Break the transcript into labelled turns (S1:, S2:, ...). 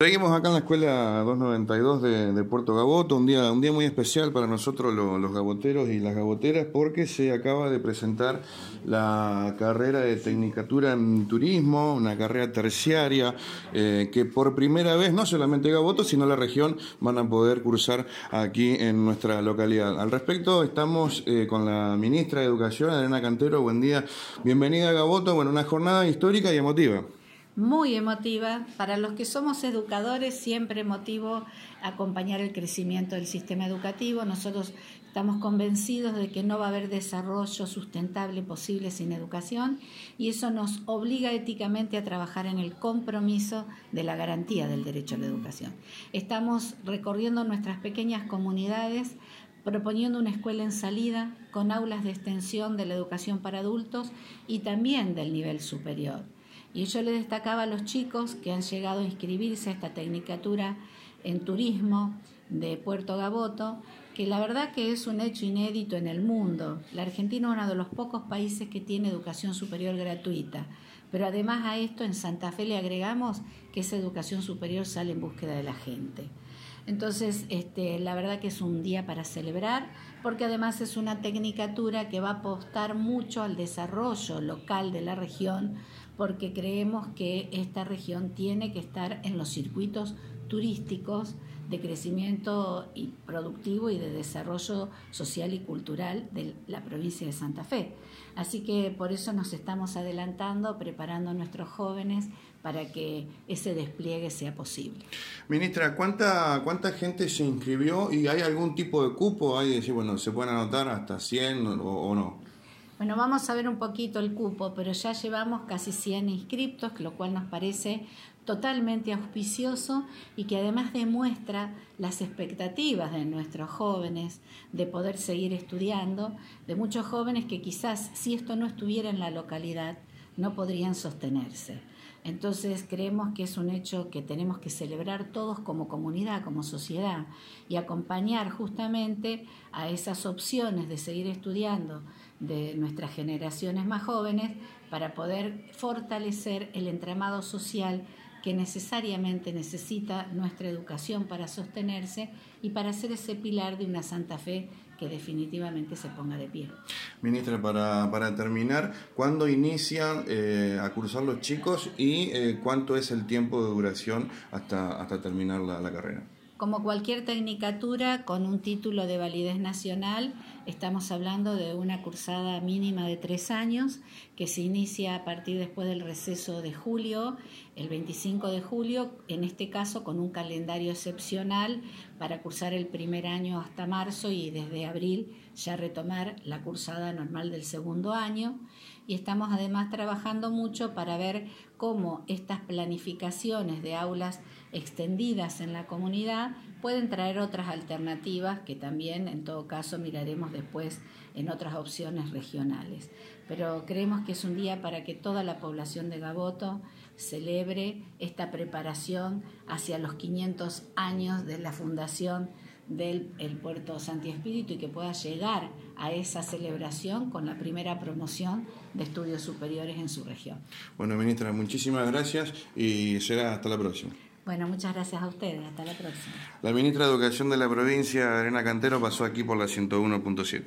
S1: Seguimos acá en la escuela 292 de, Puerto Gaboto, un día, un día muy especial para nosotros los, gaboteros y las gaboteras porque se acaba de presentar la carrera de Tecnicatura en Turismo, una carrera terciaria eh, que por primera vez no solamente Gaboto sino la región van a poder cursar aquí en nuestra localidad. Al respecto estamos eh, con la ministra de Educación, Elena Cantero, buen día, bienvenida a Gaboto, bueno, una jornada histórica y emotiva
S2: muy emotiva. Para los que somos educadores, siempre emotivo acompañar el crecimiento del sistema educativo. Nosotros estamos convencidos de que no va a haber desarrollo sustentable posible sin educación y eso nos obliga éticamente a trabajar en el compromiso de la garantía del derecho a la educación. Estamos recorriendo nuestras pequeñas comunidades proponiendo una escuela en salida con aulas de extensión de la educación para adultos y también del nivel superior. Y yo le destacaba a los chicos que han llegado a inscribirse a esta tecnicatura en turismo de Puerto Gaboto, que la verdad que es un hecho inédito en el mundo. La Argentina es uno de los pocos países que tiene educación superior gratuita. Pero además a esto en Santa Fe le agregamos que esa educación superior sale en búsqueda de la gente. Entonces, este, la verdad que es un día para celebrar, porque además es una tecnicatura que va a apostar mucho al desarrollo local de la región, porque creemos que esta región tiene que estar en los circuitos turísticos de crecimiento y productivo y de desarrollo social y cultural de la provincia de Santa Fe. Así que por eso nos estamos adelantando, preparando a nuestros jóvenes para que ese despliegue sea posible.
S1: Ministra, ¿cuánta, cuánta gente se inscribió y hay algún tipo de cupo? ¿Hay decir, bueno, se pueden anotar hasta 100 o no?
S2: Bueno, vamos a ver un poquito el cupo, pero ya llevamos casi 100 inscriptos, lo cual nos parece totalmente auspicioso y que además demuestra las expectativas de nuestros jóvenes de poder seguir estudiando, de muchos jóvenes que quizás si esto no estuviera en la localidad no podrían sostenerse. Entonces creemos que es un hecho que tenemos que celebrar todos como comunidad, como sociedad, y acompañar justamente a esas opciones de seguir estudiando de nuestras generaciones más jóvenes para poder fortalecer el entramado social que necesariamente necesita nuestra educación para sostenerse y para ser ese pilar de una Santa Fe que definitivamente se ponga de pie.
S1: Ministra, para, para terminar, ¿cuándo inician eh, a cursar los chicos y eh, cuánto es el tiempo de duración hasta, hasta terminar la carrera?
S2: Como cualquier tecnicatura con un título de validez nacional, estamos hablando de una cursada mínima de tres años que se inicia a partir después del receso de julio, el 25 de julio, en este caso con un calendario excepcional para cursar el primer año hasta marzo y desde abril ya retomar la cursada normal del segundo año. Y estamos además trabajando mucho para ver cómo estas planificaciones de aulas extendidas en la comunidad pueden traer otras alternativas que también en todo caso miraremos después en otras opciones regionales. Pero creemos que es un día para que toda la población de Gaboto celebre esta preparación hacia los 500 años de la fundación del el puerto Santi Espíritu y que pueda llegar a esa celebración con la primera promoción de estudios superiores en su región.
S1: Bueno, ministra, muchísimas gracias y será hasta la próxima.
S2: Bueno, muchas gracias a ustedes. Hasta la próxima.
S1: La ministra de Educación de la provincia, Arena Cantero, pasó aquí por la 101.7.